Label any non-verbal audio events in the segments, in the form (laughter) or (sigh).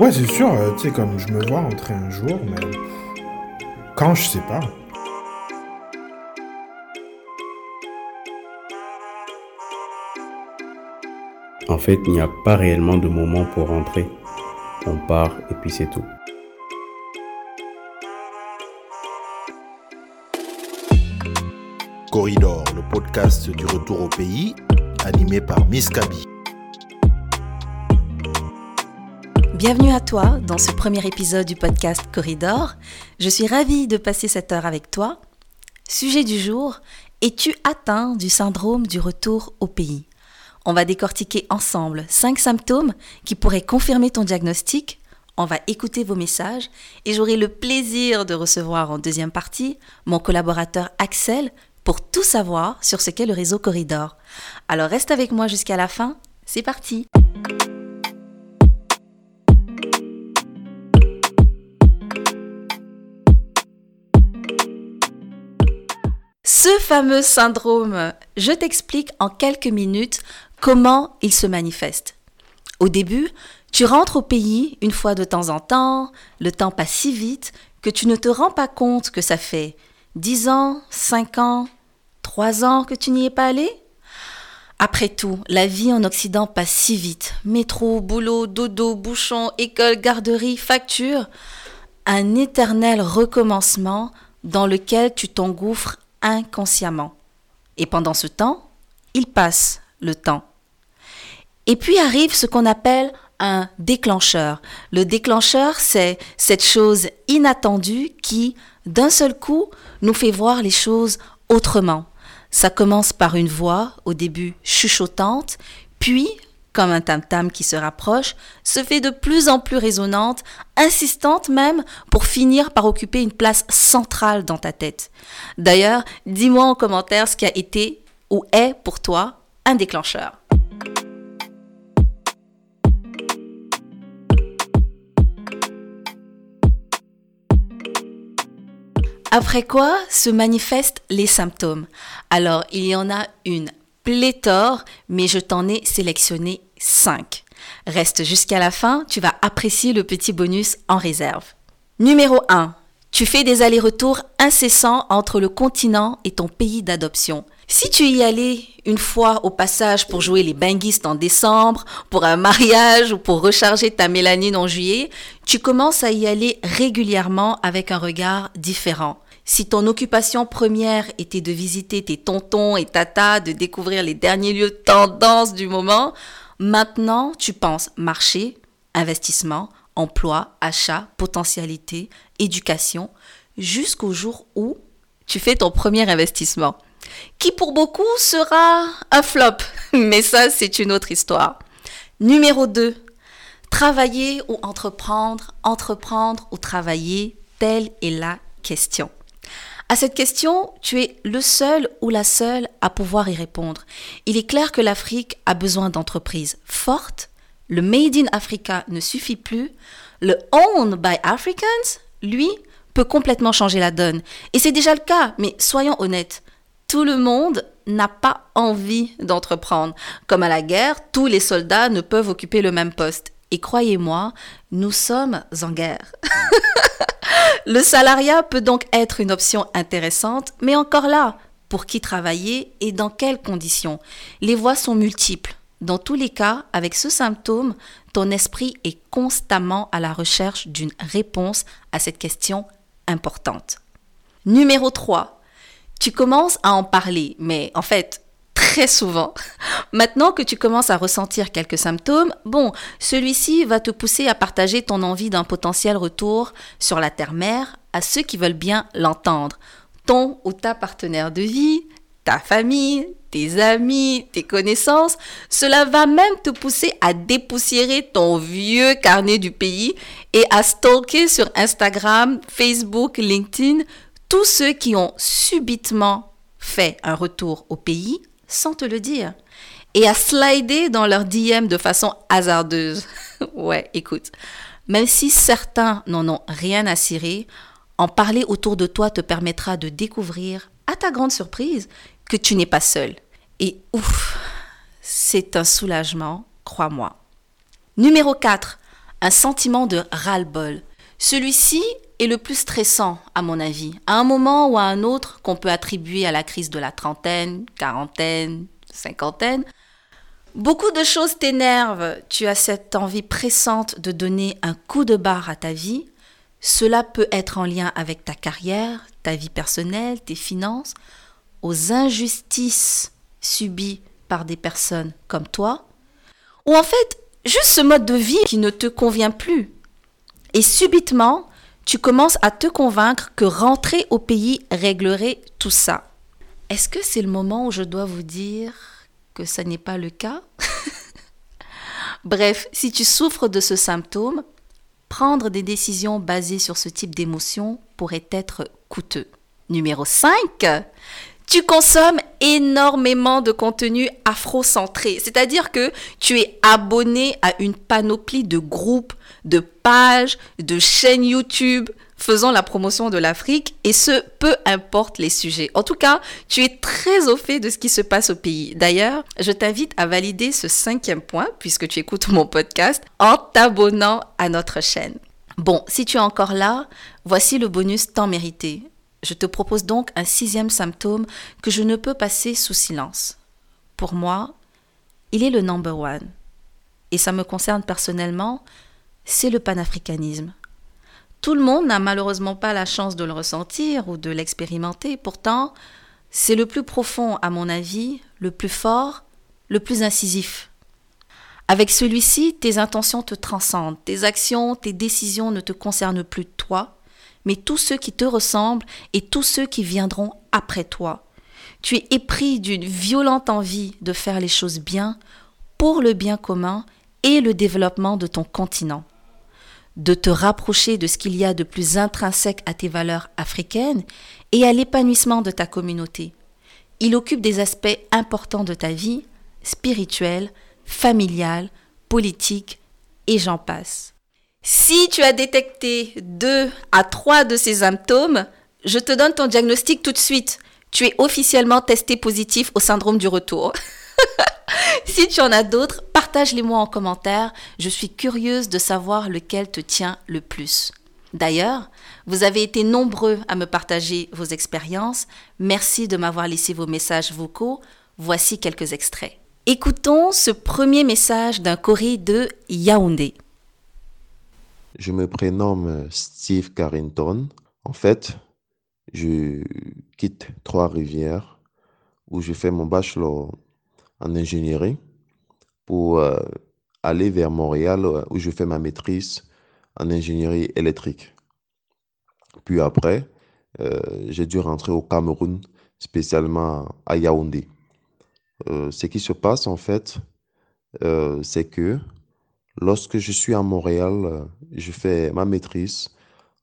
Ouais, c'est sûr, euh, tu sais, comme je me vois entrer un jour, mais quand je sais pas. En fait, il n'y a pas réellement de moment pour rentrer. On part et puis c'est tout. Corridor, le podcast du retour au pays, animé par Miss Kaby. Bienvenue à toi dans ce premier épisode du podcast Corridor. Je suis ravie de passer cette heure avec toi. Sujet du jour, es-tu atteint du syndrome du retour au pays? On va décortiquer ensemble cinq symptômes qui pourraient confirmer ton diagnostic. On va écouter vos messages et j'aurai le plaisir de recevoir en deuxième partie mon collaborateur Axel pour tout savoir sur ce qu'est le réseau Corridor. Alors reste avec moi jusqu'à la fin, c'est parti Ce fameux syndrome, je t'explique en quelques minutes comment il se manifeste. Au début, tu rentres au pays une fois de temps en temps, le temps passe si vite que tu ne te rends pas compte que ça fait 10 ans, 5 ans, 3 ans que tu n'y es pas allé? Après tout, la vie en Occident passe si vite. Métro, boulot, dodo, bouchon, école, garderie, facture. Un éternel recommencement dans lequel tu t'engouffres inconsciemment. Et pendant ce temps, il passe le temps. Et puis arrive ce qu'on appelle un déclencheur. Le déclencheur, c'est cette chose inattendue qui, d'un seul coup, nous fait voir les choses autrement. Ça commence par une voix, au début chuchotante, puis comme un tam-tam qui se rapproche, se fait de plus en plus résonante, insistante même, pour finir par occuper une place centrale dans ta tête. D'ailleurs, dis-moi en commentaire ce qui a été ou est pour toi un déclencheur. Après quoi se manifestent les symptômes Alors, il y en a une pléthore, mais je t'en ai sélectionné 5. Reste jusqu'à la fin, tu vas apprécier le petit bonus en réserve. Numéro 1. Tu fais des allers-retours incessants entre le continent et ton pays d'adoption. Si tu y allais une fois au passage pour jouer les banguistes en décembre, pour un mariage ou pour recharger ta mélanine en juillet, tu commences à y aller régulièrement avec un regard différent. Si ton occupation première était de visiter tes tontons et tatas, de découvrir les derniers lieux tendance du moment, maintenant tu penses marché, investissement, emploi, achat, potentialité, éducation, jusqu'au jour où tu fais ton premier investissement, qui pour beaucoup sera un flop, (laughs) mais ça c'est une autre histoire. Numéro 2. Travailler ou entreprendre, entreprendre ou travailler, telle est la question. À cette question, tu es le seul ou la seule à pouvoir y répondre. Il est clair que l'Afrique a besoin d'entreprises fortes. Le Made in Africa ne suffit plus. Le Owned by Africans, lui, peut complètement changer la donne. Et c'est déjà le cas, mais soyons honnêtes. Tout le monde n'a pas envie d'entreprendre. Comme à la guerre, tous les soldats ne peuvent occuper le même poste. Et croyez-moi, nous sommes en guerre. (laughs) Le salariat peut donc être une option intéressante, mais encore là, pour qui travailler et dans quelles conditions? Les voies sont multiples. Dans tous les cas, avec ce symptôme, ton esprit est constamment à la recherche d'une réponse à cette question importante. Numéro 3. Tu commences à en parler, mais en fait, très souvent. (laughs) Maintenant que tu commences à ressentir quelques symptômes, bon, celui-ci va te pousser à partager ton envie d'un potentiel retour sur la terre-mère à ceux qui veulent bien l'entendre. Ton ou ta partenaire de vie, ta famille, tes amis, tes connaissances, cela va même te pousser à dépoussiérer ton vieux carnet du pays et à stalker sur Instagram, Facebook, LinkedIn tous ceux qui ont subitement fait un retour au pays sans te le dire et à slider dans leur DM de façon hasardeuse. (laughs) ouais, écoute, même si certains n'en ont rien à cirer, En parler autour de toi te permettra de découvrir, à ta grande surprise, que tu n'es pas seul. Et ouf, c'est un soulagement, crois-moi. Numéro 4. Un sentiment de ras-le-bol. Celui-ci est le plus stressant, à mon avis, à un moment ou à un autre qu'on peut attribuer à la crise de la trentaine, quarantaine, cinquantaine. Beaucoup de choses t'énervent, tu as cette envie pressante de donner un coup de barre à ta vie. Cela peut être en lien avec ta carrière, ta vie personnelle, tes finances, aux injustices subies par des personnes comme toi, ou en fait juste ce mode de vie qui ne te convient plus. Et subitement, tu commences à te convaincre que rentrer au pays réglerait tout ça. Est-ce que c'est le moment où je dois vous dire que ça n'est pas le cas? (laughs) Bref, si tu souffres de ce symptôme, prendre des décisions basées sur ce type d'émotion pourrait être coûteux. Numéro 5, tu consommes énormément de contenu afro-centré. C'est-à-dire que tu es abonné à une panoplie de groupes, de pages, de chaînes YouTube faisant la promotion de l'Afrique et ce, peu importe les sujets. En tout cas, tu es très au fait de ce qui se passe au pays. D'ailleurs, je t'invite à valider ce cinquième point, puisque tu écoutes mon podcast, en t'abonnant à notre chaîne. Bon, si tu es encore là, voici le bonus temps mérité. Je te propose donc un sixième symptôme que je ne peux passer sous silence. Pour moi, il est le number one. Et ça me concerne personnellement, c'est le panafricanisme. Tout le monde n'a malheureusement pas la chance de le ressentir ou de l'expérimenter. Pourtant, c'est le plus profond, à mon avis, le plus fort, le plus incisif. Avec celui-ci, tes intentions te transcendent, tes actions, tes décisions ne te concernent plus toi, mais tous ceux qui te ressemblent et tous ceux qui viendront après toi. Tu es épris d'une violente envie de faire les choses bien pour le bien commun et le développement de ton continent. De te rapprocher de ce qu'il y a de plus intrinsèque à tes valeurs africaines et à l'épanouissement de ta communauté. Il occupe des aspects importants de ta vie, spirituelle, familiale, politique, et j'en passe. Si tu as détecté deux à trois de ces symptômes, je te donne ton diagnostic tout de suite. Tu es officiellement testé positif au syndrome du retour. (laughs) si tu en as d'autres, partage-les-moi en commentaire. Je suis curieuse de savoir lequel te tient le plus. D'ailleurs, vous avez été nombreux à me partager vos expériences. Merci de m'avoir laissé vos messages vocaux. Voici quelques extraits. Écoutons ce premier message d'un Corée de Yaoundé. Je me prénomme Steve Carrington. En fait, je quitte Trois-Rivières où je fais mon bachelor en ingénierie pour euh, aller vers Montréal où je fais ma maîtrise en ingénierie électrique. Puis après, euh, j'ai dû rentrer au Cameroun, spécialement à Yaoundé. Euh, ce qui se passe en fait, c'est que Lorsque je suis à Montréal, euh, je fais ma maîtrise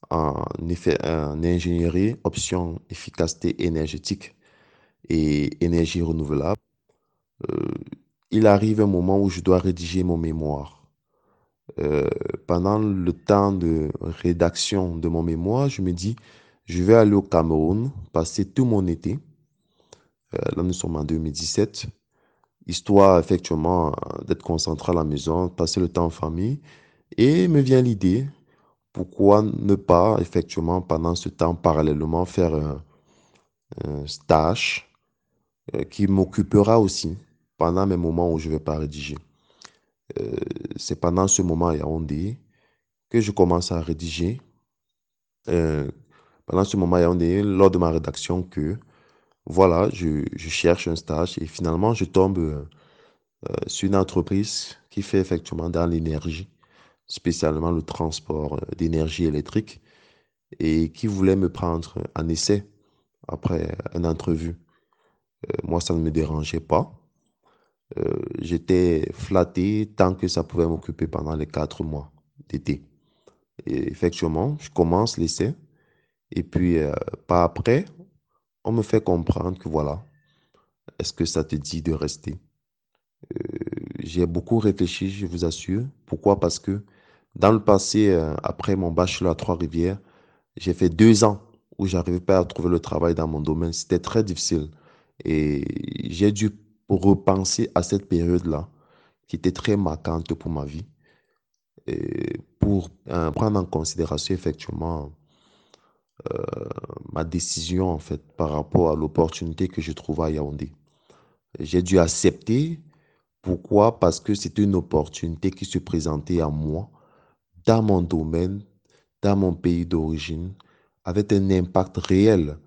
en, ingénierie, option efficacité énergétique et énergie renouvelable. Euh, il arrive un moment où je dois rédiger mon mémoire. Euh, pendant le temps de rédaction de mon mémoire, je me dis, je vais aller au Cameroun, passer tout mon été. là, nous sommes en 2017 histoire effectivement d'être concentré à la maison, passer le temps en famille. Et me vient l'idée, pourquoi ne pas effectivement pendant ce temps parallèlement faire un, stage euh, qui m'occupera aussi pendant mes moments où je ne vais pas rédiger. Euh, c'est pendant ce moment à Yaoundé que je commence à rédiger. Euh, pendant ce moment à Yaoundé, lors de ma rédaction, que voilà, je, cherche un stage et finalement, je tombe euh, euh, sur une entreprise qui fait effectivement dans l'énergie, spécialement le transport euh, d'énergie électrique, et qui voulait me prendre en essai après une entrevue. moi, ça ne me dérangeait pas. J'étais flatté tant que ça pouvait m'occuper pendant les quatre mois d'été. Et effectivement, je commence l'essai. Et puis, pas après, on me fait comprendre que voilà, est-ce que ça te dit de rester? Euh, J'ai beaucoup réfléchi, je vous assure. Pourquoi? Parce que dans le passé, euh, après mon bachelor à Trois-Rivières, J'ai fait deux ans où j'arrivais pas à trouver le travail dans mon domaine. C'était très difficile. Et j'ai dû repenser à cette période-là, qui était très marquante pour ma vie, et pour euh, prendre en considération effectivement ma décision en fait par rapport à l'opportunité que je trouvais à Yaoundé. J'ai dû accepter. Pourquoi? Parce que c'était une opportunité qui se présentait à moi dans mon domaine, dans mon pays d'origine, avec un impact réel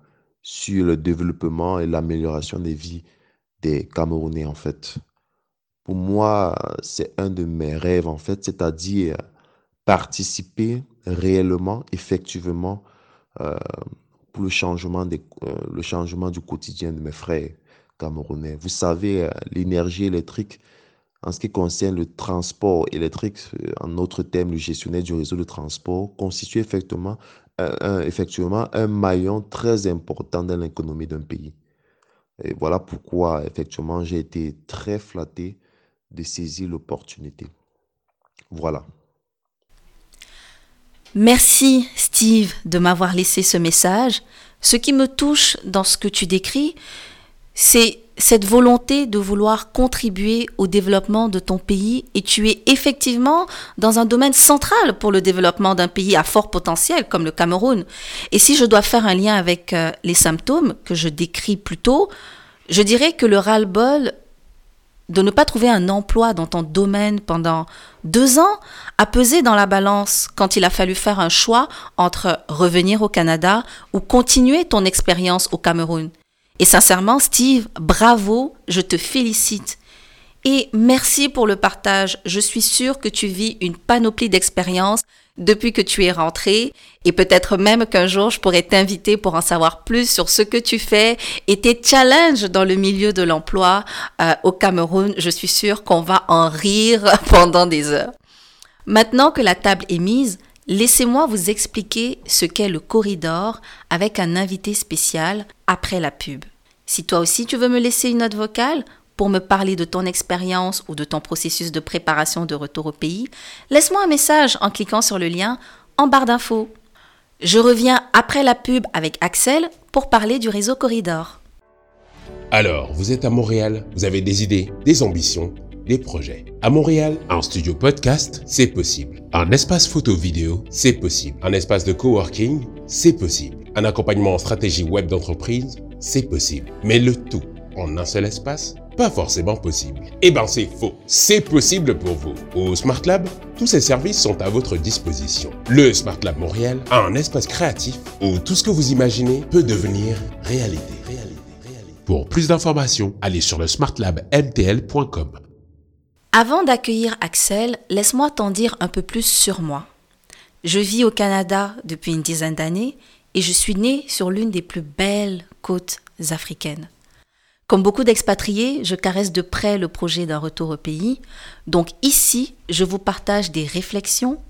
sur le développement et l'amélioration des vies des Camerounais, en fait. Pour moi, c'est un de mes rêves, en fait, c'est-à-dire participer réellement, effectivement, euh, pour le changement, des, euh, le changement du quotidien de mes frères camerounais. Vous savez, euh, l'énergie électrique, en ce qui concerne le transport électrique, en autre terme, le gestionnaire du réseau de transport, constitue effectivement un, effectivement un maillon très important dans l'économie d'un pays. Et voilà pourquoi, effectivement, j'ai été très flatté de saisir l'opportunité. Voilà. Merci Steve de m'avoir laissé ce message. Ce qui me touche dans ce que tu décris, c'est cette volonté de vouloir contribuer au développement de ton pays et tu es effectivement dans un domaine central pour le développement d'un pays à fort potentiel comme le Cameroun. Et si je dois faire un lien avec euh, les symptômes que je décris plus tôt, je dirais que le ras-le-bol de ne pas trouver un emploi dans ton domaine pendant deux ans a pesé dans la balance quand il a fallu faire un choix entre revenir au Canada ou continuer ton expérience au Cameroun. Et sincèrement, Steve, bravo, je te félicite. Et merci pour le partage. Je suis sûre que tu vis une panoplie d'expériences depuis que tu es rentré et peut-être même qu'un jour je pourrais t'inviter pour en savoir plus sur ce que tu fais et tes challenges dans le milieu de l'emploi euh, au Cameroun. Je suis sûre qu'on va en rire (laughs) pendant des heures. Maintenant que la table est mise, laissez-moi vous expliquer ce qu'est le corridor avec un invité spécial après la pub. Si toi aussi tu veux me laisser une note vocale, pour me parler de ton expérience ou de ton processus de préparation de retour au pays, laisse-moi un message en cliquant sur le lien en barre d'infos. Je reviens après la pub avec Axel pour parler du réseau Corridor. Alors, vous êtes à Montréal, vous avez des idées, des ambitions, des projets. À Montréal, un studio podcast, c'est possible. Un espace photo-vidéo, c'est possible. Un espace de coworking, c'est possible. Un accompagnement en stratégie web d'entreprise, c'est possible. Mais le tout en un seul espace? Pas forcément possible. Eh ben c'est faux. C'est possible pour vous. Au Smart Lab, tous ces services sont à votre disposition. Le Smart Lab Montréal a un espace créatif où tout ce que vous imaginez peut devenir réalité. Pour plus d'informations, allez sur le smartlabmtl.com. Avant d'accueillir Axel, laisse-moi t'en dire un peu plus sur moi. Je vis au Canada depuis une dizaine d'années et je suis née sur l'une des plus belles côtes africaines. Comme beaucoup d'expatriés, je caresse de près le projet d'un retour au pays. Donc ici, je vous partage des réflexions,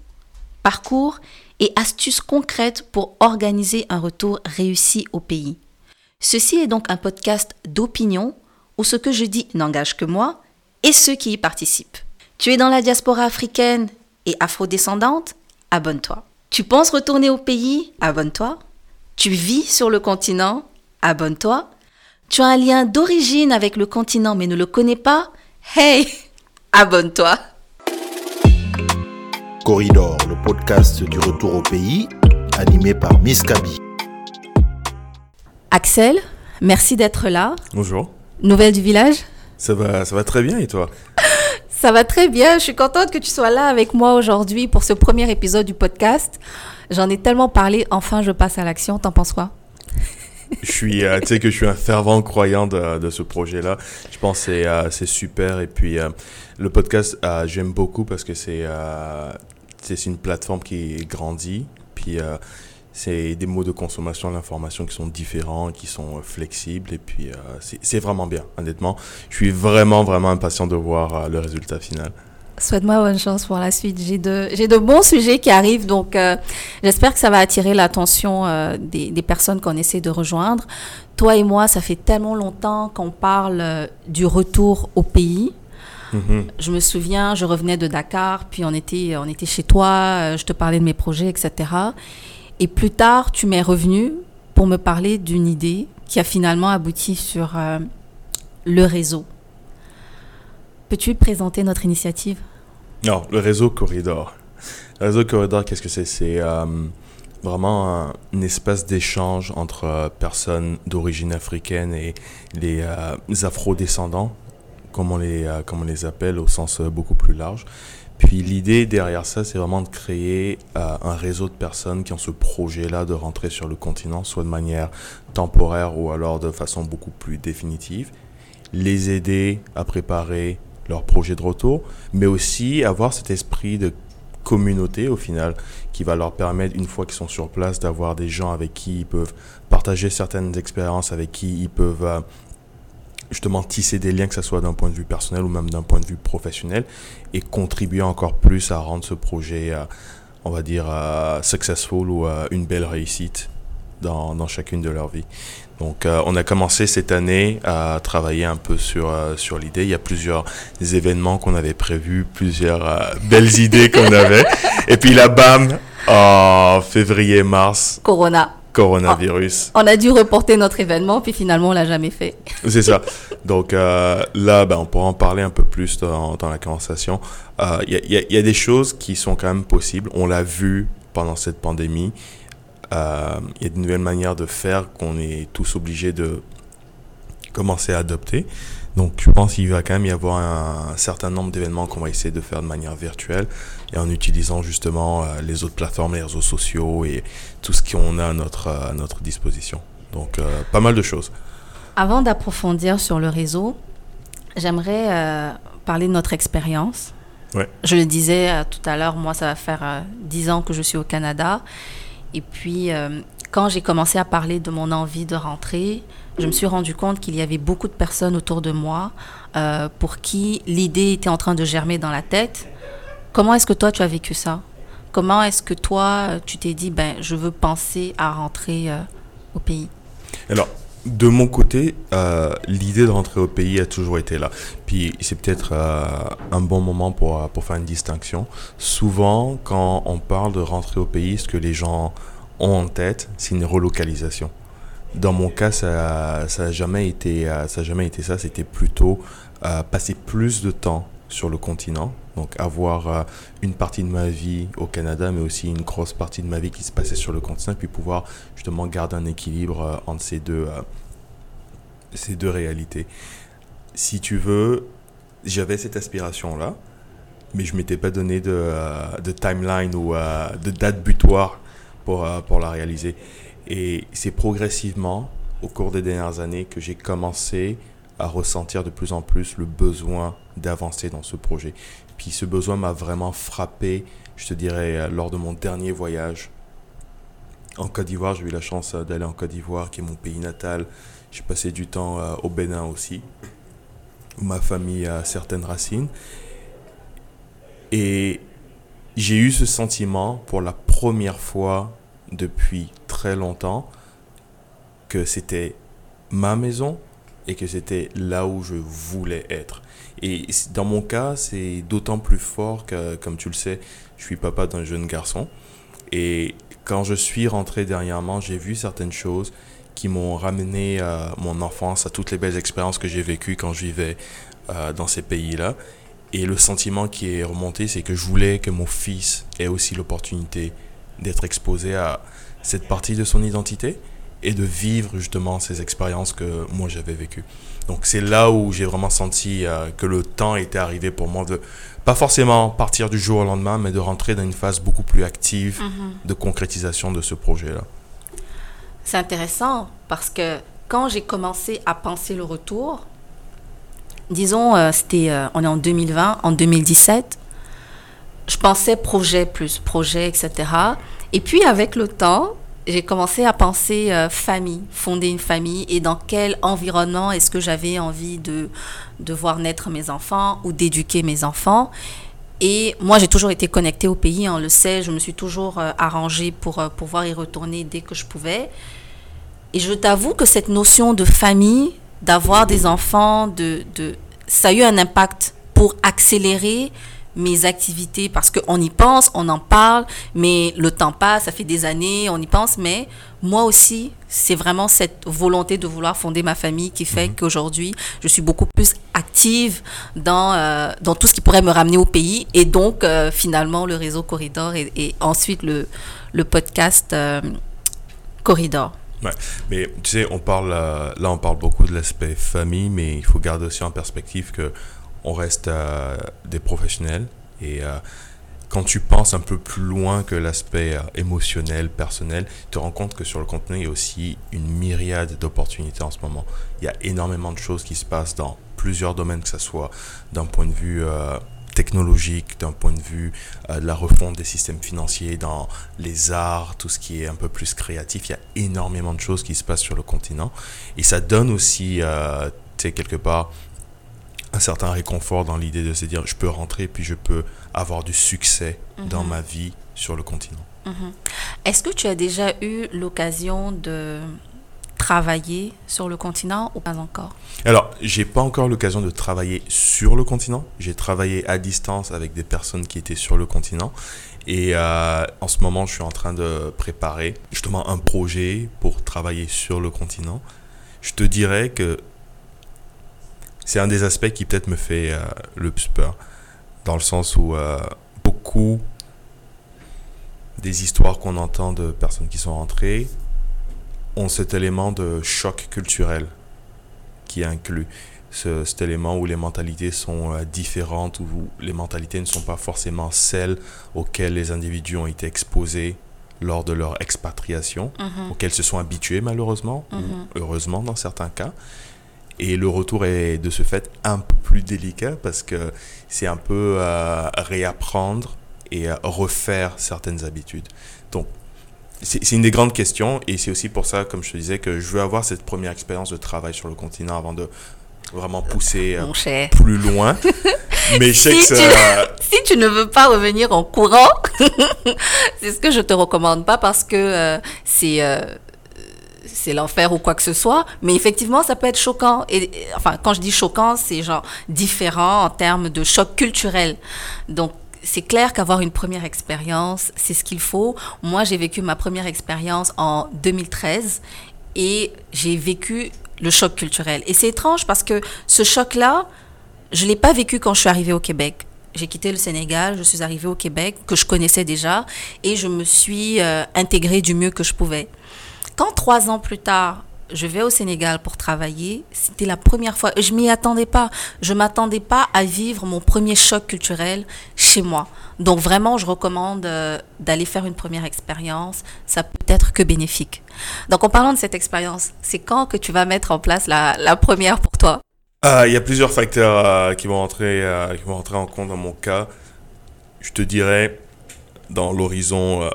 parcours et astuces concrètes pour organiser un retour réussi au pays. Ceci est donc un podcast d'opinion où ce que je dis n'engage que moi et ceux qui y participent. Tu es dans la diaspora africaine et afrodescendante Abonne-toi. Tu penses retourner au pays Abonne-toi. Tu vis sur le continent Abonne-toi. Tu as un lien d'origine avec le continent mais ne le connais pas? Hey (laughs) Abonne-toi Corridor, le podcast du retour au pays, animé par Miss Kaby. Axel, merci d'être là. Bonjour. Nouvelle du village? Ça va, ça va très bien et toi? (laughs) Ça va très bien. Je suis contente que tu sois là avec moi aujourd'hui pour ce premier épisode du podcast. J'en ai tellement parlé. Enfin, je passe à l'action. T'en penses quoi? Je suis, euh, tu sais que je suis un fervent croyant de, de ce projet-là. Je pense que c'est, euh, c'est super. Et puis, euh, le podcast, euh, j'aime beaucoup parce que c'est, euh, c'est une plateforme qui grandit. Puis, euh, c'est des mots de consommation de l'information qui sont différents, qui sont flexibles. Et puis, c'est, c'est vraiment bien, honnêtement. Je suis vraiment, vraiment impatient de voir le résultat final. Souhaite-moi bonne chance pour la suite. J'ai de, j'ai de bons sujets qui arrivent, donc euh, j'espère que ça va attirer l'attention euh, des, des, personnes qu'on essaie de rejoindre. Toi et moi, ça fait tellement longtemps qu'on parle euh, du retour au pays. Mm-hmm. Je me souviens, je revenais de Dakar, puis on était, on était chez toi, je te parlais de mes projets, etc. Et plus tard, tu m'es revenu pour me parler d'une idée qui a finalement abouti sur le réseau. Peux-tu présenter notre initiative? Non, le réseau Corridor. Le réseau Corridor, qu'est-ce que c'est? C'est euh, vraiment un, un espace d'échange entre euh, personnes d'origine africaine et les euh, afro-descendants, comme on, les, comme les appelle au sens beaucoup plus large. Puis l'idée derrière ça, c'est vraiment de créer un réseau de personnes qui ont ce projet-là de rentrer sur le continent, soit de manière temporaire ou alors de façon beaucoup plus définitive. Les aider à préparer leur projet de retour, mais aussi avoir cet esprit de communauté au final qui va leur permettre, une fois qu'ils sont sur place, d'avoir des gens avec qui ils peuvent partager certaines expériences, avec qui ils peuvent euh, justement tisser des liens, que ce soit d'un point de vue personnel ou même d'un point de vue professionnel, et contribuer encore plus à rendre ce projet, euh, on va dire, euh, successful ou une belle réussite dans, dans chacune de leurs vies. Donc, euh, on a commencé cette année à travailler un peu sur, euh, sur l'idée. Il y a plusieurs événements qu'on avait prévus, plusieurs euh, belles (laughs) idées qu'on avait. Et puis là, bam, en février-mars, Corona. coronavirus. On a dû reporter notre événement, puis finalement, on l'a jamais fait. (laughs) C'est ça. Donc là, ben, on pourra en parler un peu plus dans, dans la conversation. Il y, a, il y a- il y a des choses qui sont quand même possibles. On l'a vu pendant cette pandémie. Euh, Il y a de nouvelles manières de faire qu'on est tous obligés de commencer à adopter. Donc je pense qu'il va quand même y avoir un, certain nombre d'événements qu'on va essayer de faire de manière virtuelle et en utilisant justement euh, les autres plateformes, les réseaux sociaux et tout ce qu'on a à notre, à notre disposition. Donc euh, pas mal de choses. Avant d'approfondir sur le réseau, j'aimerais euh, parler de notre expérience. Ouais. Je le disais euh, tout à l'heure, moi, ça va faire euh, dix ans que je suis au Canada. Et puis, euh, quand j'ai commencé à parler de mon envie de rentrer, je me suis rendu compte qu'il y avait beaucoup de personnes autour de moi euh, pour qui l'idée était en train de germer dans la tête. Comment est-ce que toi, tu as vécu ça? Comment est-ce que toi, tu t'es dit, ben, je veux penser à rentrer euh, au pays? De mon côté, euh, l'idée de rentrer au pays a toujours été là. Puis c'est peut-être euh, un bon moment pour, euh, pour faire une distinction. Souvent, quand on parle de rentrer au pays, ce que les gens ont en tête, c'est une relocalisation. Dans mon cas, ça ça a jamais été ça jamais été ça. C'était plutôt passer plus de temps sur le continent, donc avoir euh, une partie de ma vie au Canada, mais aussi une grosse partie de ma vie qui se passait sur le continent, puis pouvoir justement garder un équilibre euh, entre ces deux, euh, ces deux réalités. Si tu veux, j'avais cette aspiration-là, mais je m'étais pas donné de, de timeline ou de date butoir pour, pour la réaliser. Et c'est progressivement, au cours des dernières années, que j'ai commencé à ressentir de plus en plus le besoin d'avancer dans ce projet. Puis ce besoin m'a vraiment frappé, je te dirais, euh, lors de mon dernier voyage en Côte d'Ivoire. J'ai eu la chance euh, d'aller en Côte d'Ivoire, qui est mon pays natal. J'ai passé du temps euh, au Bénin aussi, où ma famille a certaines racines. Et j'ai eu ce sentiment pour la première fois depuis très longtemps que c'était ma maison et que c'était là où je voulais être. Et dans mon cas, c'est d'autant plus fort que, comme tu le sais, je suis papa d'un jeune garçon. Et quand je suis rentré dernièrement, j'ai vu certaines choses qui m'ont ramené à mon enfance, à toutes les belles expériences que j'ai vécues quand je vivais euh, dans ces pays-là. Et le sentiment qui est remonté, c'est que je voulais que mon fils ait aussi l'opportunité d'être exposé à cette partie de son identité et de vivre justement ces expériences que moi j'avais vécues. Donc c'est là où j'ai vraiment senti euh, que le temps était arrivé pour moi de pas forcément partir du jour au lendemain, mais de rentrer dans une phase beaucoup plus active de concrétisation de ce projet-là. C'est intéressant parce que quand j'ai commencé à penser le retour, disons, euh, c'était, euh, on est en 2020, en 2017, je pensais projet plus projet, etc. Et puis avec le temps, j'ai commencé à penser euh, famille, fonder une famille et dans quel environnement est-ce que j'avais envie de, de voir naître mes enfants ou d'éduquer mes enfants. Et moi, j'ai toujours été connectée au pays, on le sait, je me suis toujours euh, arrangée pour euh, pouvoir y retourner dès que je pouvais. Et je t'avoue que cette notion de famille, d'avoir des enfants, de, de, ça a eu un impact pour accélérer mes activités parce qu'on y pense, on en parle, mais le temps passe, ça fait des années, on y pense, mais moi aussi, c'est vraiment cette volonté de vouloir fonder ma famille qui fait qu'aujourd'hui, je suis beaucoup plus active dans, euh, dans tout ce qui pourrait me ramener au pays et donc euh, finalement le réseau Corridor et, et ensuite le, le podcast euh, Corridor. Ouais, mais tu sais, on parle là, on parle beaucoup de l'aspect famille, mais il faut garder aussi en perspective que on reste euh, des professionnels et euh, quand tu penses un peu plus loin que l'aspect euh, émotionnel, personnel, tu te rends compte que sur le contenu, il y a aussi une myriade d'opportunités en ce moment. Il y a énormément de choses qui se passent dans plusieurs domaines, que ce soit d'un point de vue technologique, d'un point de vue de la refonte des systèmes financiers, dans les arts, tout ce qui est un peu plus créatif. Il y a énormément de choses qui se passent sur le continent. Et ça donne aussi, euh, tu sais, quelque part, un certain réconfort dans l'idée de se dire je peux rentrer puis je peux avoir du succès dans ma vie sur le continent. Est-ce que tu as déjà eu l'occasion de travailler sur le continent ou pas encore? Alors, j'ai pas encore l'occasion de travailler sur le continent. J'ai travaillé à distance avec des personnes qui étaient sur le continent. Et euh, en ce moment, je suis en train de préparer justement un projet pour travailler sur le continent. Je te dirais que c'est un des aspects qui peut-être me fait euh, le plus peur. Dans le sens où euh, beaucoup des histoires qu'on entend de personnes qui sont rentrées ont cet élément de choc culturel qui est inclus. Ce- cet élément où les mentalités sont euh, différentes, où les mentalités ne sont pas forcément celles auxquelles les individus ont été exposés lors de leur expatriation, auxquelles se sont habitués malheureusement, ou heureusement dans certains cas. Et le retour est de ce fait un peu plus délicat parce que c'est un peu euh, réapprendre et euh, refaire certaines habitudes. Donc, c'est une des grandes questions et c'est aussi pour ça, comme je te disais, que je veux avoir cette première expérience de travail sur le continent avant de vraiment pousser euh, plus loin. (laughs) Mais je sais que Si tu, ça- si tu ne veux pas revenir en courant, (laughs) c'est ce que je te recommande pas parce que euh, c'est c'est l'enfer ou quoi que ce soit. Mais effectivement, ça peut être choquant. Et, enfin, quand je dis choquant, c'est genre différent en termes de choc culturel. Donc, c'est clair qu'avoir une première expérience, c'est ce qu'il faut. Moi, j'ai vécu ma première expérience en 2013 et j'ai vécu le choc culturel. Et c'est étrange parce que ce choc-là, je l'ai pas vécu quand je suis arrivée au Québec. J'ai quitté le Sénégal, je suis arrivée au Québec, que je connaissais déjà, et je me suis euh, intégrée du mieux que je pouvais. Quand trois ans plus tard, je vais au Sénégal pour travailler, c'était la première fois. Je m'y attendais pas. Je m'attendais pas à vivre mon premier choc culturel chez moi. Donc vraiment, je recommande euh, d'aller faire une première expérience. Ça peut être que bénéfique. Donc en parlant de cette expérience, c'est quand que tu vas mettre en place la, première pour toi? Ah, il y a plusieurs facteurs euh, qui, vont entrer, euh, qui vont entrer en compte dans mon cas. Je te dirais dans l'horizon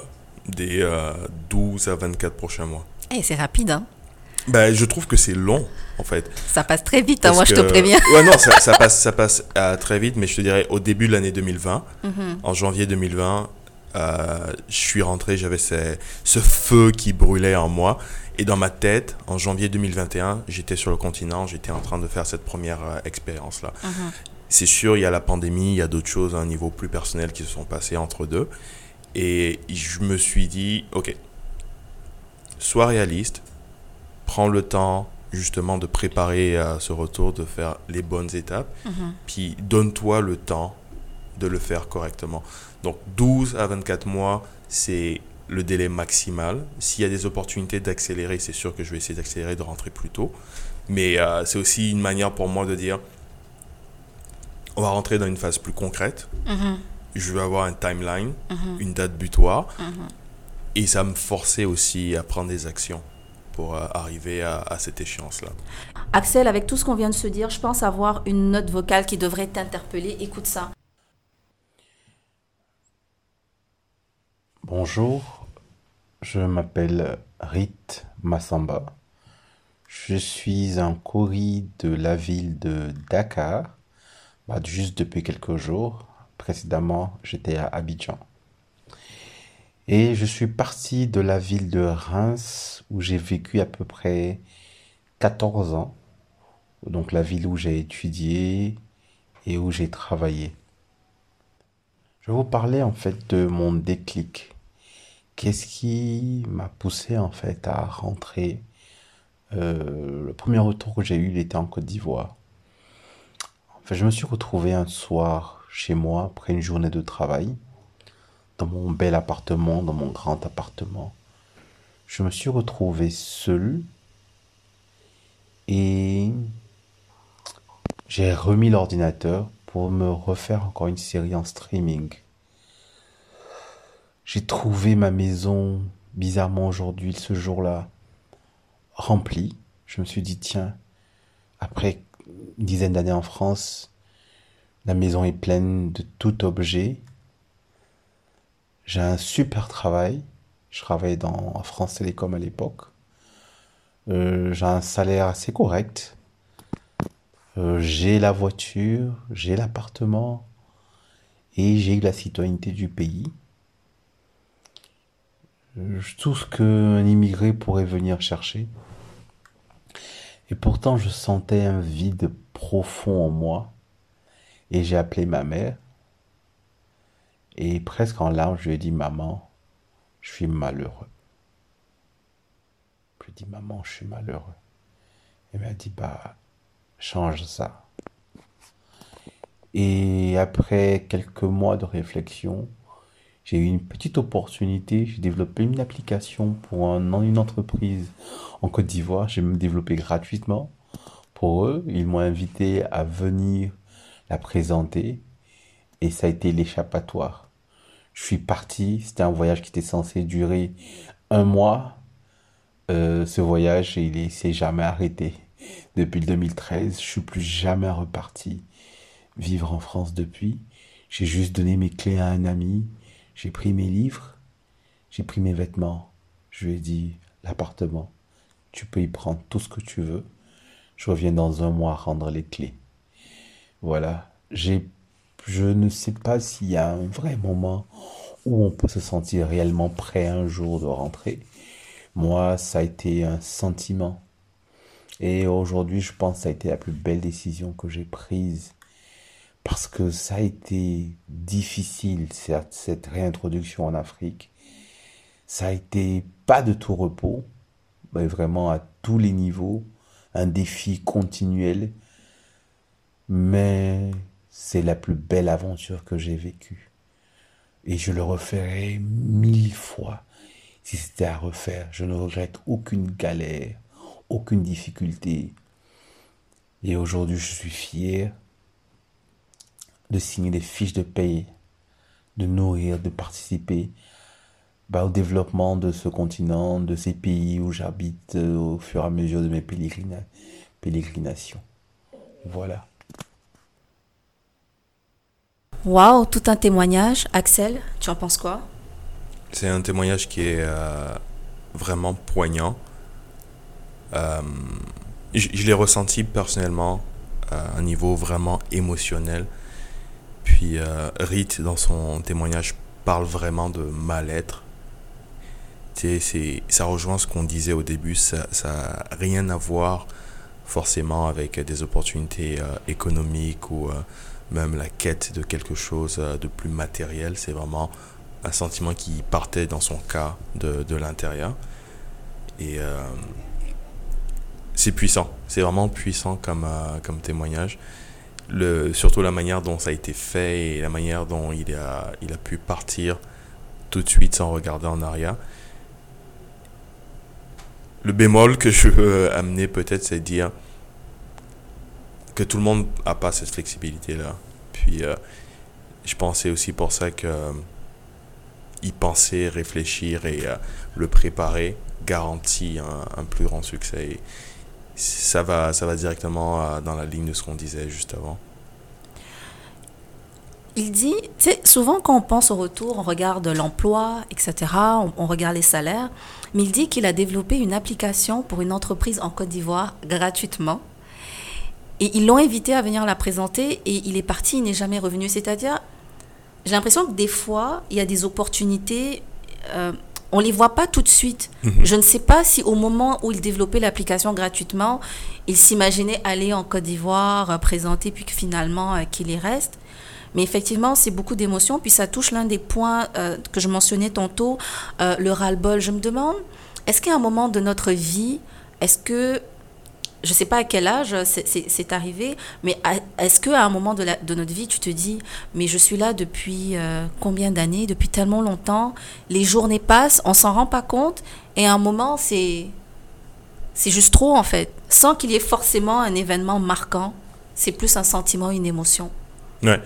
des euh, 12 à 24 prochains mois. Eh, c'est rapide, hein Ben, je trouve que c'est long, en fait. Ça passe très vite, hein, moi je te préviens. Ouais, non, ça, ça passe, ça passe euh, très vite, mais je te dirais au début de l'année 2020, Mhm. en janvier 2020, euh, je suis rentré, j'avais ce, ce feu qui brûlait en moi. Et dans ma tête, en janvier 2021, j'étais sur le continent, j'étais en train de faire cette première euh, expérience-là. Mhm. C'est sûr, il y a la pandémie, il y a d'autres choses à un niveau plus personnel qui se sont passées entre deux. Et je me suis dit, ok, sois réaliste, prends le temps justement de préparer euh, ce retour, de faire les bonnes étapes, Mhm. puis donne-toi le temps de le faire correctement. Donc 12 à 24 mois, c'est le délai maximal. S'il y a des opportunités d'accélérer, c'est sûr que je vais essayer d'accélérer, de rentrer plus tôt. Mais euh, c'est aussi une manière pour moi de dire, on va rentrer dans une phase plus concrète. Mhm. Je vais avoir un timeline, Mhm. une date butoir. Et ça me forçait aussi à prendre des actions pour euh, arriver à, à cette échéance-là. Axel, avec tout ce qu'on vient de se dire, je pense avoir une note vocale qui devrait t'interpeller. Écoute ça. Bonjour, je m'appelle Rit Massamba. Je suis un courrier de la ville de Dakar, bah, juste depuis quelques jours. Précédemment, j'étais à Abidjan. Et je suis parti de la ville de Reims où j'ai vécu à peu près 14 ans. Donc la ville où j'ai étudié et où j'ai travaillé. Je vous parler en fait de mon déclic. Qu'est-ce qui m'a poussé en fait à rentrer? Euh, Le premier retour que j'ai eu, il était en Côte d'Ivoire. En fait, je me suis retrouvé un soir chez moi après une journée de travail, dans mon bel appartement, dans mon grand appartement. Je me suis retrouvé seul et j'ai remis l'ordinateur pour me refaire encore une série en streaming. J'ai trouvé ma maison bizarrement aujourd'hui, ce jour-là, remplie. Je me suis dit, tiens, après une dizaine d'années en France, la maison est pleine de tout objet. J'ai un super travail. Je travaillais dans France Télécom à l'époque. Euh, j'ai un salaire assez correct. Euh, j'ai la voiture, j'ai l'appartement et j'ai la citoyenneté du pays. Euh, tout ce qu'un immigré pourrait venir chercher. Et pourtant, je sentais un vide profond en moi. Et j'ai appelé ma mère. Et presque en larmes, je lui ai dit, maman, je suis malheureux. Je lui ai dit, maman, je suis malheureux. Elle m'a dit, bah, change ça. Et après quelques mois de réflexion, j'ai eu une petite opportunité. J'ai développé une application pour un, une entreprise en Côte d'Ivoire. J'ai même développé gratuitement pour eux. Ils m'ont invité à venir la présenter et ça a été l'échappatoire. Je suis parti. C'était un voyage qui était censé durer un mois. Euh, ce voyage, il s'est jamais arrêté depuis le 2013. Je suis plus jamais reparti vivre en France depuis. J'ai juste donné mes clés à un ami. J'ai pris mes livres. J'ai pris mes vêtements. Je lui ai dit, l'appartement, tu peux y prendre tout ce que tu veux. Je reviens dans un mois rendre les clés. Voilà. J'ai, je ne sais pas s'il y a un vrai moment où on peut se sentir réellement prêt un jour de rentrer. Moi, ça a été un sentiment et aujourd'hui, je pense que ça a été la plus belle décision que j'ai prise parce que ça a été difficile, cette, cette réintroduction en Afrique. Ça a été pas de tout repos, mais vraiment à tous les niveaux, un défi continuel. Mais c'est la plus belle aventure que j'ai vécue. Et je le referai mille fois si c'était à refaire. Je ne regrette aucune galère, aucune difficulté. Et aujourd'hui, je suis fier de signer des fiches de paye, de nourrir, de participer bah, au développement de ce continent, de ces pays où j'habite euh, au fur et à mesure de mes pérégrinations. Voilà. Waouh, tout un témoignage. Axel, tu en penses quoi? C'est un témoignage qui est euh, vraiment poignant. Euh, je, l'ai ressenti personnellement à un niveau vraiment émotionnel. Puis euh, Rite, dans son témoignage, parle vraiment de mal-être. Ça rejoint ce qu'on disait au début, ça n'a rien à voir forcément avec des opportunités euh, économiques ou même la quête de quelque chose de plus matériel. C'est vraiment un sentiment qui partait dans son cas de, de l'intérieur. Et c'est puissant. C'est vraiment puissant comme, euh, comme témoignage. Le, surtout la manière dont ça a été fait et la manière dont il a, il a pu partir tout de suite sans regarder en arrière. Le bémol que je veux amener peut-être, c'est dire que tout le monde n'a pas cette flexibilité-là. Puis euh, je pensais aussi pour ça que euh, y penser, réfléchir et le préparer garantit un, plus grand succès ça va, ça va directement euh, dans la ligne de ce qu'on disait juste avant. Il dit, tu sais, souvent quand on pense au retour, on regarde l'emploi, etc., on, regarde les salaires, mais il dit qu'il a développé une application pour une entreprise en Côte d'Ivoire gratuitement. Et ils l'ont invité à venir la présenter et il est parti, il n'est jamais revenu. C'est-à-dire, j'ai l'impression que des fois, il y a des opportunités. Euh, on les voit pas tout de suite. Mhm. Je ne sais pas si au moment où il développait l'application gratuitement, il s'imaginait aller en Côte d'Ivoire, euh, présenter, puis que finalement euh, qu'il y reste. Mais effectivement, c'est beaucoup d'émotions. Puis ça touche l'un des points que je mentionnais tantôt, le ras-le-bol. Je me demande, est-ce qu'à un moment de notre vie, est-ce que je ne sais pas à quel âge c'est arrivé, mais est-ce qu'à un moment de, la, notre vie, tu te dis, mais je suis là depuis euh, combien d'années, depuis tellement longtemps, les journées passent, on s'en rend pas compte, et à un moment, c'est c'est juste trop en fait, sans qu'il y ait forcément un événement marquant, c'est plus un sentiment, une émotion. Ouais.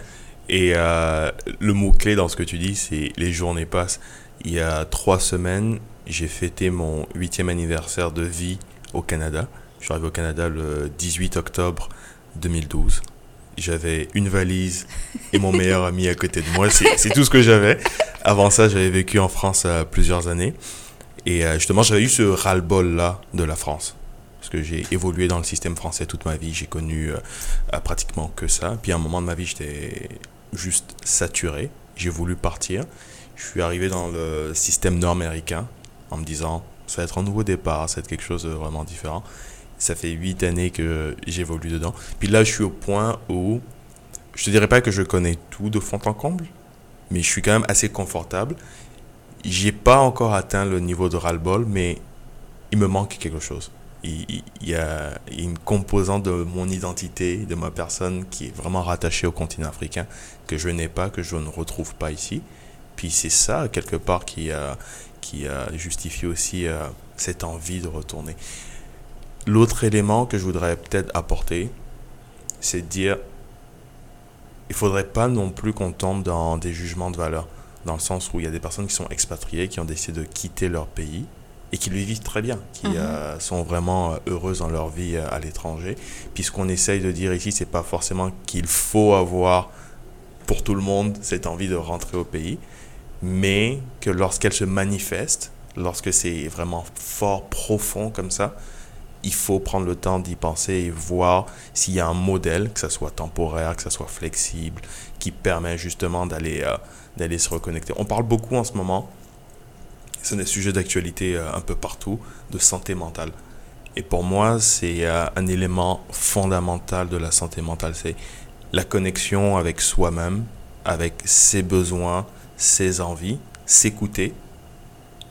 Et euh, le mot-clé dans ce que tu dis, c'est les journées passent. Il y a trois semaines, j'ai fêté mon huitième anniversaire de vie au Canada. Je suis arrivé au Canada le 18 octobre 2012. J'avais une valise et mon meilleur ami à côté de moi. C'est tout ce que j'avais. Avant ça, j'avais vécu en France euh, plusieurs années. Et euh, justement, j'avais eu ce ras-le-bol-là de la France. Parce que j'ai évolué dans le système français toute ma vie. J'ai connu euh, pratiquement que ça. Puis à un moment de ma vie, j'étais juste saturé. J'ai voulu partir. Je suis arrivé dans le système nord-américain en me disant, ça va être un nouveau départ, ça va être quelque chose de vraiment différent. Ça fait huit années que j'évolue dedans. Puis là, je suis au point où je te dirais pas que je connais tout de fond en comble, mais je suis quand même assez confortable. J'ai pas encore atteint le niveau de ras-le-bol, mais il me manque quelque chose. Il, y a une composante de mon identité, de ma personne qui est vraiment rattachée au continent africain, que je n'ai pas, que je ne retrouve pas ici. Puis c'est ça, quelque part, qui, a, qui aussi euh, cette envie de retourner. L'autre élément que je voudrais peut-être apporter, c'est de dire, il faudrait pas non plus qu'on tombe dans des jugements de valeur, dans le sens où il y a des personnes qui sont expatriées, qui ont décidé de quitter leur pays et qui le vivent très bien, qui mhm. euh, sont vraiment euh, heureuses dans leur vie euh, à l'étranger. Puis ce qu'on essaye de dire ici, c'est pas forcément qu'il faut avoir pour tout le monde cette envie de rentrer au pays, mais que lorsqu'elle se manifeste, lorsque c'est vraiment fort, profond comme ça, il faut prendre le temps d'y penser et voir s'il y a un modèle, que ce soit temporaire, que ce soit flexible, qui permet justement d'aller euh, d'aller se reconnecter. On parle beaucoup en ce moment, c'est des sujets d'actualité euh, un peu partout, de santé mentale. Et pour moi, c'est euh, un élément fondamental de la santé mentale, c'est la connexion avec soi-même, avec ses besoins, ses envies, s'écouter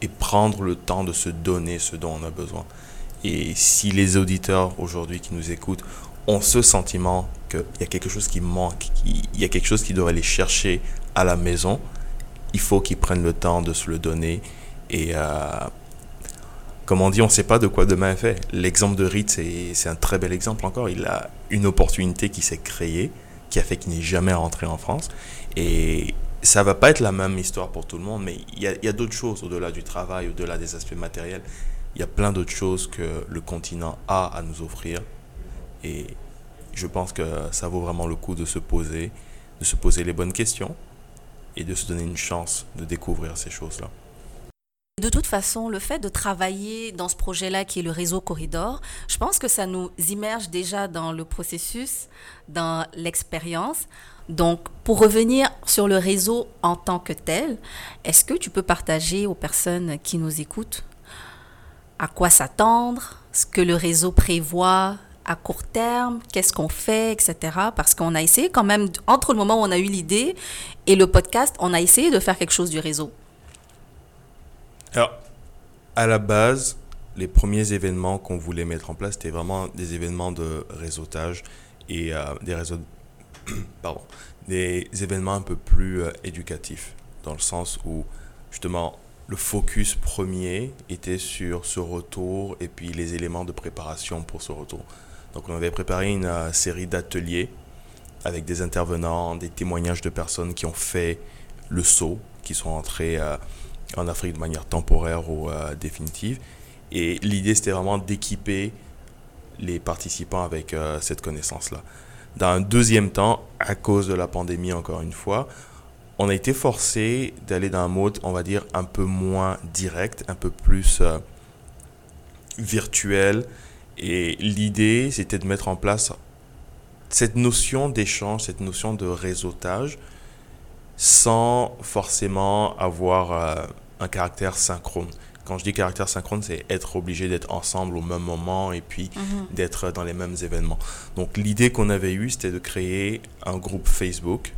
et prendre le temps de se donner ce dont on a besoin. Et si les auditeurs aujourd'hui qui nous écoutent ont ce sentiment qu'il y a quelque chose qui manque, qu'il y a quelque chose qui doit aller chercher à la maison, il faut qu'ils prennent le temps de se le donner. Et euh, comme on dit, on ne sait pas de quoi demain est fait. L'exemple de Ritz, c'est un très bel exemple encore. Il a une opportunité qui s'est créée, qui a fait qu'il n'est jamais rentré en France. Et ça va pas être la même histoire pour tout le monde, mais il y a, a d'autres choses au-delà du travail, au-delà des aspects matériels il y a plein d'autres choses que le continent a à nous offrir. Et je pense que ça vaut vraiment le coup de se poser, de se poser les bonnes questions et de se donner une chance de découvrir ces choses-là. De toute façon, le fait de travailler dans ce projet-là qui est le réseau Corridor, je pense que ça nous immerge déjà dans le processus, dans l'expérience. Donc, pour revenir sur le réseau en tant que tel, est-ce que tu peux partager aux personnes qui nous écoutent à quoi s'attendre, ce que le réseau prévoit à court terme, qu'est-ce qu'on fait, etc. Parce qu'on a essayé quand même, entre le moment où on a eu l'idée et le podcast, on a essayé de faire quelque chose du réseau. Alors, à la base, les premiers événements qu'on voulait mettre en place, c'était vraiment des événements de réseautage et euh, des réseaux, (coughs) pardon, des événements un peu plus euh, éducatifs, dans le sens où justement le focus premier était sur ce retour et puis les éléments de préparation pour ce retour. Donc on avait préparé une euh, série d'ateliers avec des intervenants, des témoignages de personnes qui ont fait le saut, qui sont entrés euh, en Afrique de manière temporaire ou euh, définitive. Et l'idée c'était vraiment d'équiper les participants avec cette connaissance-là. Dans un deuxième temps, à cause de la pandémie encore une fois, on a été forcé d'aller dans un mode, on va dire, un peu moins direct, un peu plus euh, virtuel. Et l'idée, c'était de mettre en place cette notion d'échange, cette notion de réseautage, sans forcément avoir euh, un caractère synchrone. Quand je dis caractère synchrone, c'est être obligé d'être ensemble au même moment et puis mhm. d'être dans les mêmes événements. Donc l'idée qu'on avait eue, c'était de créer un groupe Facebook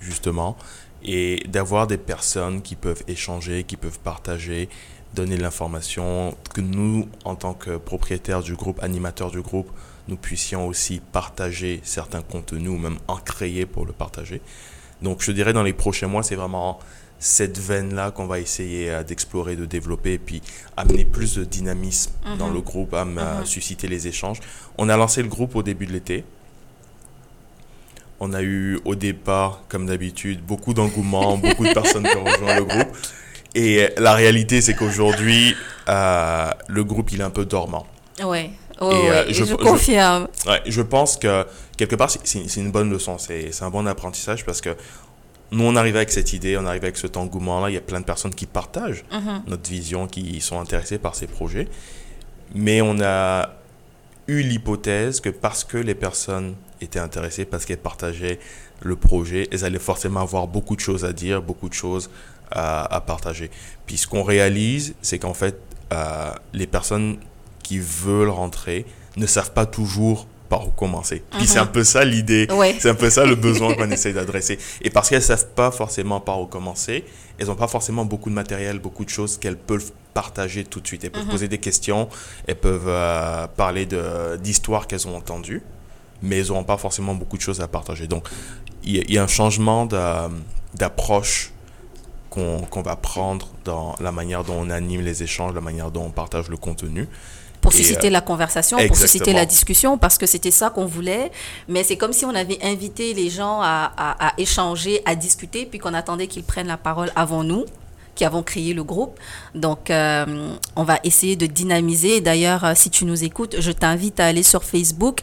justement, et d'avoir des personnes qui peuvent échanger, qui peuvent partager, donner de l'information, que nous, en tant que propriétaires du groupe, animateurs du groupe, nous puissions aussi partager certains contenus ou même en créer pour le partager. Donc je dirais dans les prochains mois, c'est vraiment cette veine-là qu'on va essayer euh, d'explorer, de développer, et puis amener plus de dynamisme dans le groupe, à à susciter les échanges. On a lancé le groupe au début de l'été. On a eu au départ, comme d'habitude, beaucoup d'engouement, (laughs) beaucoup de personnes qui ont rejoint le groupe. Et la réalité, c'est qu'aujourd'hui, euh, le groupe, il est un peu dormant. Ouais. je, je, confirme. Je, ouais, je pense que quelque part, c'est une bonne leçon. C'est un bon apprentissage parce que nous, on arrive avec cette idée, on arrive avec cet engouement-là. Il y a plein de personnes qui partagent mhm. notre vision, qui sont intéressées par ces projets. Mais on a eu l'hypothèse que parce que les personnes étaient intéressées, parce qu'elles partageaient le projet, elles allaient forcément avoir beaucoup de choses à dire, beaucoup de choses à, partager. Puis ce qu'on réalise, c'est qu'en fait, euh, les personnes qui veulent rentrer ne savent pas toujours par où commencer. Puis c'est mhm. un peu ça l'idée, c'est un peu ça le besoin qu'on (laughs) essaie d'adresser. Et parce qu'elles savent pas forcément par où commencer, elles n'ont pas forcément beaucoup de matériel, beaucoup de choses qu'elles peuvent partager tout de suite. Elles peuvent mhm. poser des questions, elles peuvent euh, parler d'histoires qu'elles ont entendues, mais elles n'auront pas forcément beaucoup de choses à partager. Donc il y, a un changement d'approche qu'on va prendre dans la manière dont on anime les échanges, la manière dont on partage le contenu pour susciter euh, la conversation, pour susciter la discussion, parce que c'était ça qu'on voulait. Mais c'est comme si on avait invité les gens à, à, échanger, à discuter, puis qu'on attendait qu'ils prennent la parole avant nous qui avons créé le groupe. Donc, euh, on va essayer de dynamiser. D'ailleurs, euh, si tu nous écoutes, je t'invite à aller sur Facebook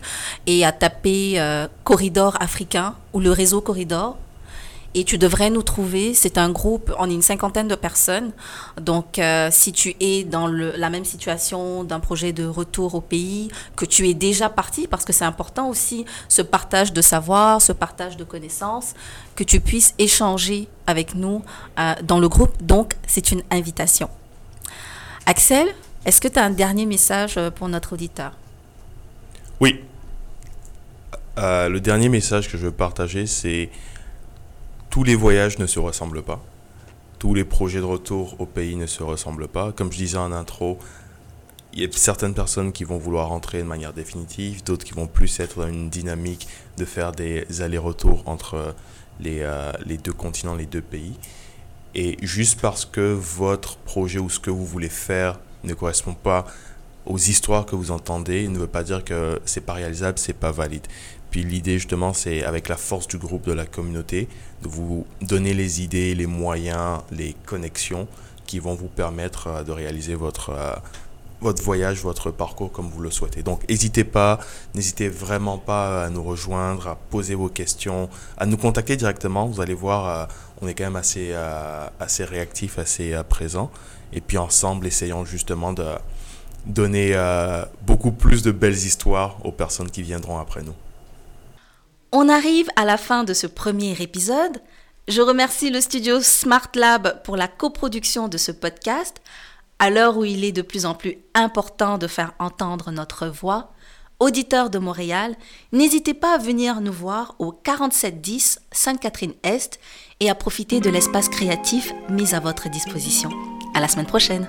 et à taper Corridor africain ou le réseau Corridor et tu devrais nous trouver. C'est un groupe, on est une cinquantaine de personnes. Donc, euh, si tu es dans la même situation d'un projet de retour au pays, que tu es déjà parti, parce que c'est important aussi ce partage de savoir, ce partage de connaissances, que tu puisses échanger avec nous euh, dans le groupe. Donc, c'est une invitation. Axel, est-ce que tu as un dernier message euh, pour notre auditeur? Oui. le dernier message que je veux partager, c'est tous les voyages ne se ressemblent pas. Tous les projets de retour au pays ne se ressemblent pas. Comme je disais en intro, il y a certaines personnes qui vont vouloir rentrer de manière définitive, d'autres qui vont plus être dans une dynamique de faire des allers-retours entre les, euh, les deux continents, les deux pays. Et juste parce que votre projet ou ce que vous voulez faire ne correspond pas aux histoires que vous entendez, ne veut pas dire que c'est pas réalisable, c'est pas valide. Puis l'idée justement, c'est avec la force du groupe, de la communauté, de vous donner les idées, les moyens, les connexions qui vont vous permettre euh, de réaliser votre, euh, votre voyage, votre parcours comme vous le souhaitez. Donc n'hésitez pas, n'hésitez vraiment pas à nous rejoindre, à poser vos questions, à nous contacter directement. Vous allez voir, euh, on est quand même assez, assez réactif, assez présent. Et puis ensemble, essayons justement de donner beaucoup plus de belles histoires aux personnes qui viendront après nous. On arrive à la fin de ce premier épisode. Je remercie le studio Smart Lab pour la coproduction de ce podcast. À l'heure où il est de plus en plus important de faire entendre notre voix, auditeurs de Montréal, n'hésitez pas à venir nous voir au 4710 Sainte-Catherine-Est et à profiter de l'espace créatif mis à votre disposition. À la semaine prochaine!